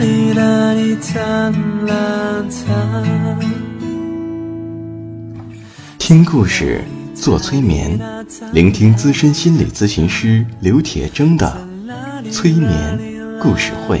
哩啦哩哒啦哒。听故事，做催眠，聆听资深心理咨询师刘铁铮的催眠故事会。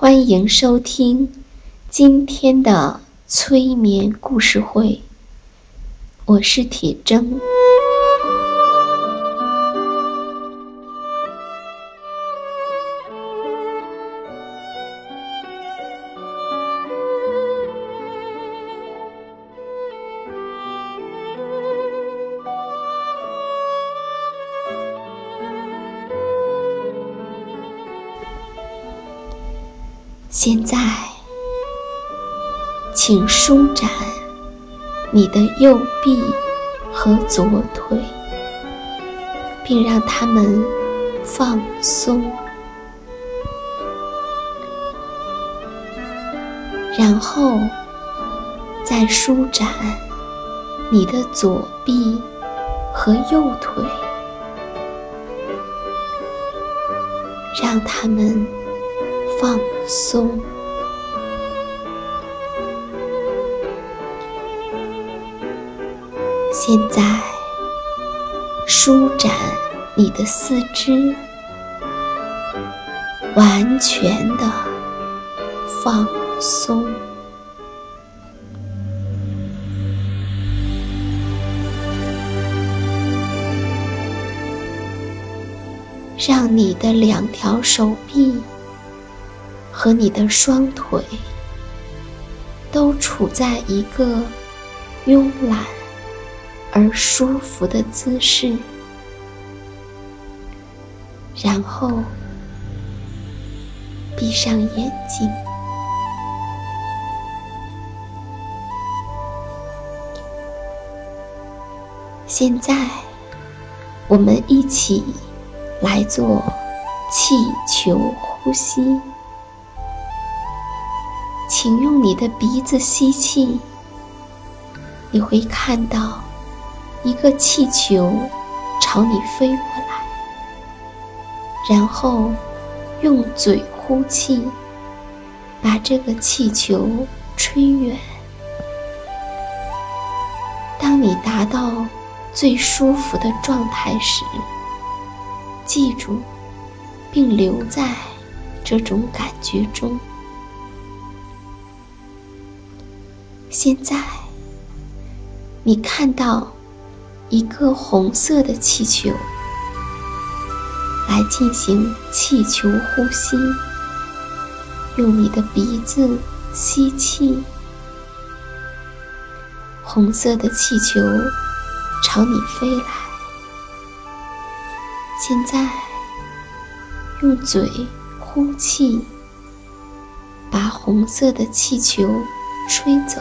欢迎收听今天的催眠故事会，我是铁铮。现在，请舒展你的右臂和左腿，并让它们放松。然后，再舒展你的左臂和右腿，让它们。放松。现在，舒展你的四肢，完全的放松，让你的两条手臂。和你的双腿都处在一个慵懒而舒服的姿势，然后闭上眼睛。现在，我们一起来做气球呼吸。请用你的鼻子吸气，你会看到一个气球朝你飞过来，然后用嘴呼气，把这个气球吹远。当你达到最舒服的状态时，记住并留在这种感觉中。现在，你看到一个红色的气球，来进行气球呼吸。用你的鼻子吸气，红色的气球朝你飞来。现在，用嘴呼气，把红色的气球吹走。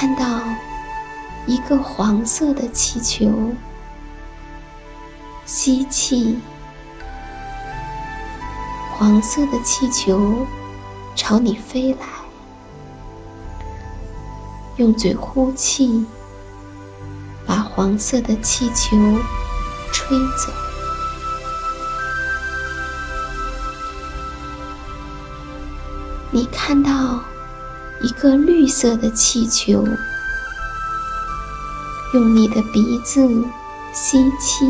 看到一个黄色的气球吸气，黄色的气球朝你飞来；用嘴呼气，把黄色的气球吹走。你看到一个绿色的气球，用你的鼻子吸气，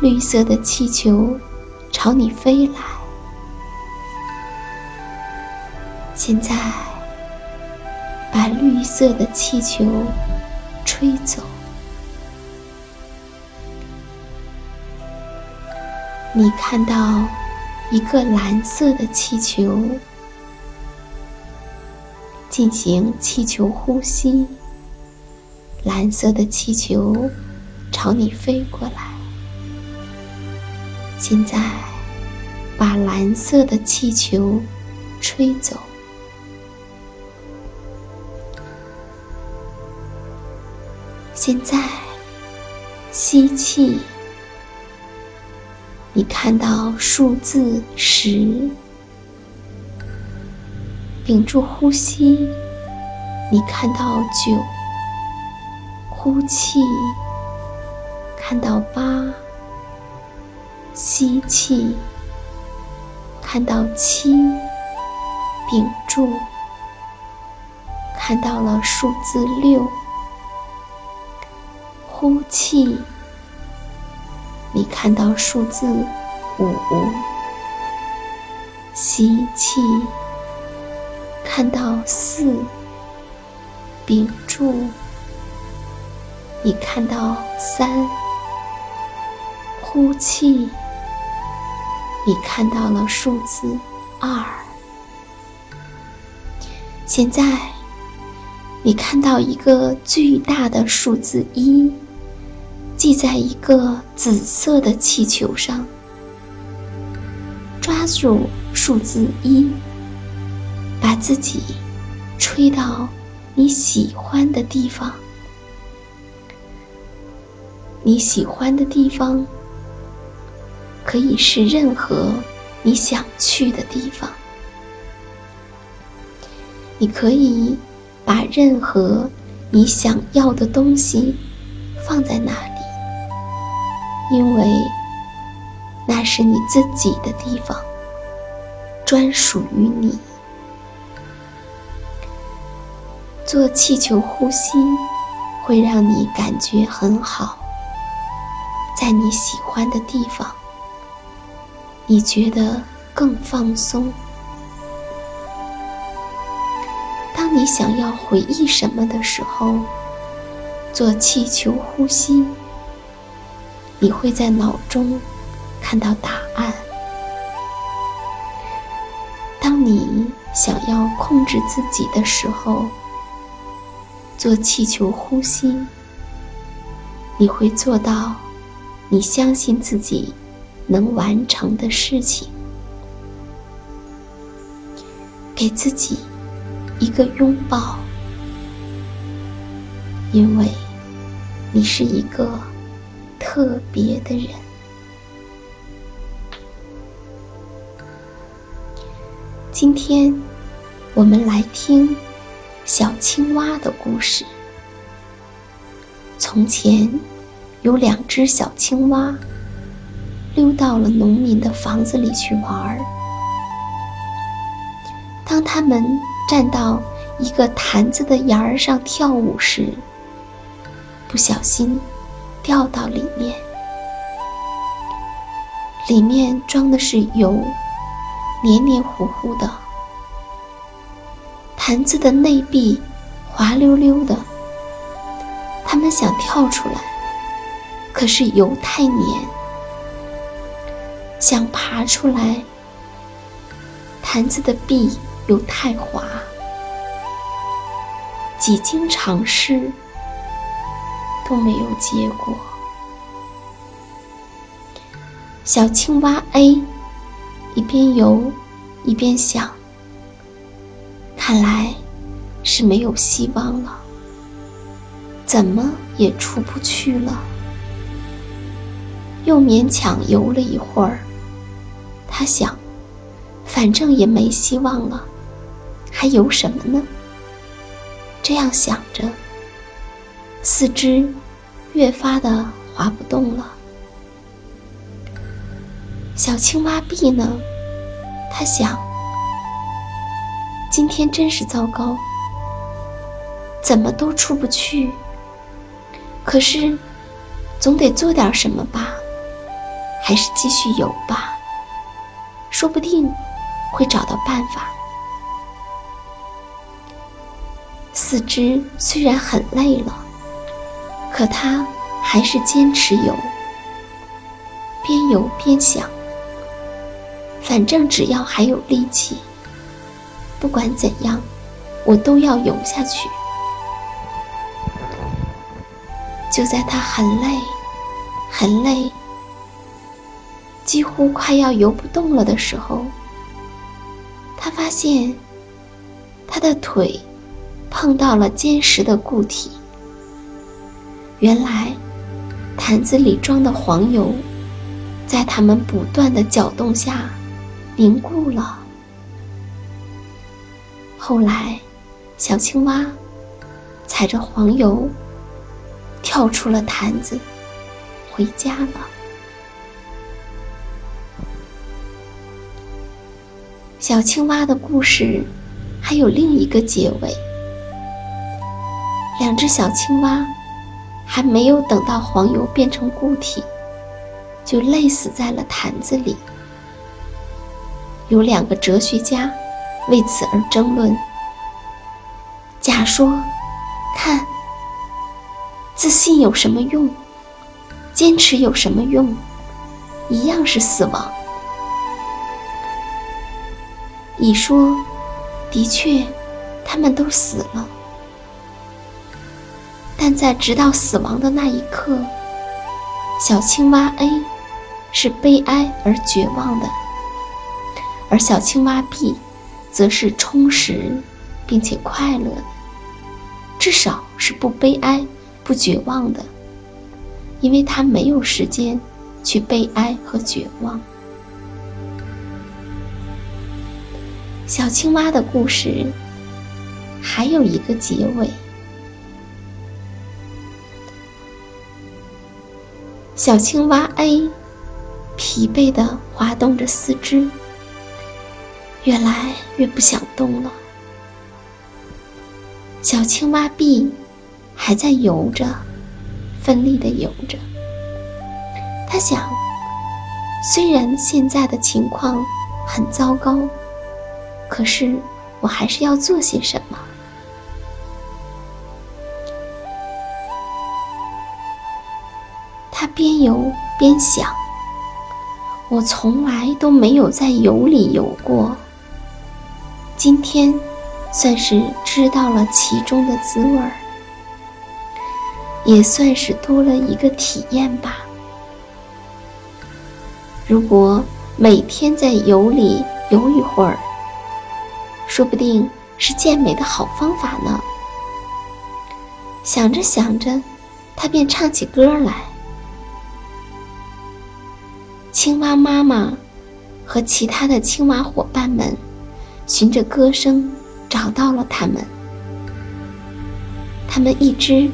绿色的气球朝你飞来。现在，把绿色的气球吹走。你看到。一个蓝色的气球，进行气球呼吸。蓝色的气球朝你飞过来。现在，把蓝色的气球吹走。现在，吸气。你看到数字十，屏住呼吸。你看到九，呼气，看到八，吸气，看到七，屏住，看到了数字六，呼气。你看到数字五，吸气；看到四，屏住；你看到三，呼气；你看到了数字二。现在，你看到一个巨大的数字一。系在一个紫色的气球上，抓住数字一，把自己吹到你喜欢的地方。你喜欢的地方可以是任何你想去的地方。你可以把任何你想要的东西放在那里。因为那是你自己的地方，专属于你。做气球呼吸会让你感觉很好，在你喜欢的地方，你觉得更放松。当你想要回忆什么的时候，做气球呼吸。你会在脑中看到答案。当你想要控制自己的时候，做气球呼吸，你会做到你相信自己能完成的事情。给自己一个拥抱，因为你是一个。特别的人。今天，我们来听小青蛙的故事。从前，有两只小青蛙溜到了农民的房子里去玩儿。当他们站到一个坛子的沿儿上跳舞时，不小心。掉到里面，里面装的是油，黏黏糊糊的。坛子的内壁滑溜溜的，他们想跳出来，可是油太黏；想爬出来，坛子的壁又太滑。几经尝试。都没有结果。小青蛙 A 一边游一边想：看来是没有希望了，怎么也出不去了。又勉强游了一会儿。他想，反正也没希望了，还游什么呢？这样想着，四肢越发的滑不动了。小青蛙 B 呢？他想，今天真是糟糕，怎么都出不去。可是，总得做点什么吧？还是继续游吧，说不定会找到办法。四肢虽然很累了，可他还是坚持游，边游边想：反正只要还有力气，不管怎样，我都要游下去。就在他很累、很累，几乎快要游不动了的时候，他发现他的腿碰到了坚实的固体。原来，坛子里装的黄油，在他们不断的搅动下凝固了。后来，小青蛙踩着黄油。跳出了坛子，回家了。小青蛙的故事还有另一个结尾。两只小青蛙还没有等到黄油变成固体，就累死在了坛子里。有两个哲学家为此而争论。甲说：“看。”自信有什么用？坚持有什么用？一样是死亡。乙说：“的确，他们都死了。但在直到死亡的那一刻，小青蛙 A 是悲哀而绝望的，而小青蛙 B 则是充实并且快乐的，至少是不悲哀。”不绝望的，因为他没有时间去悲哀和绝望。小青蛙的故事还有一个结尾。小青蛙 A 疲惫的滑动着四肢，越来越不想动了。小青蛙 B。还在游着，奋力的游着。他想，虽然现在的情况很糟糕，可是我还是要做些什么。他边游边想：我从来都没有在油里游过，今天算是知道了其中的滋味儿。也算是多了一个体验吧。如果每天在油里游一会儿，说不定是健美的好方法呢。想着想着，他便唱起歌来。青蛙妈妈和其他的青蛙伙伴们，循着歌声找到了他们。他们一只。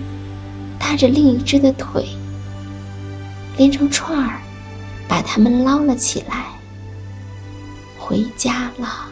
搭着另一只的腿，连成串儿，把它们捞了起来，回家了。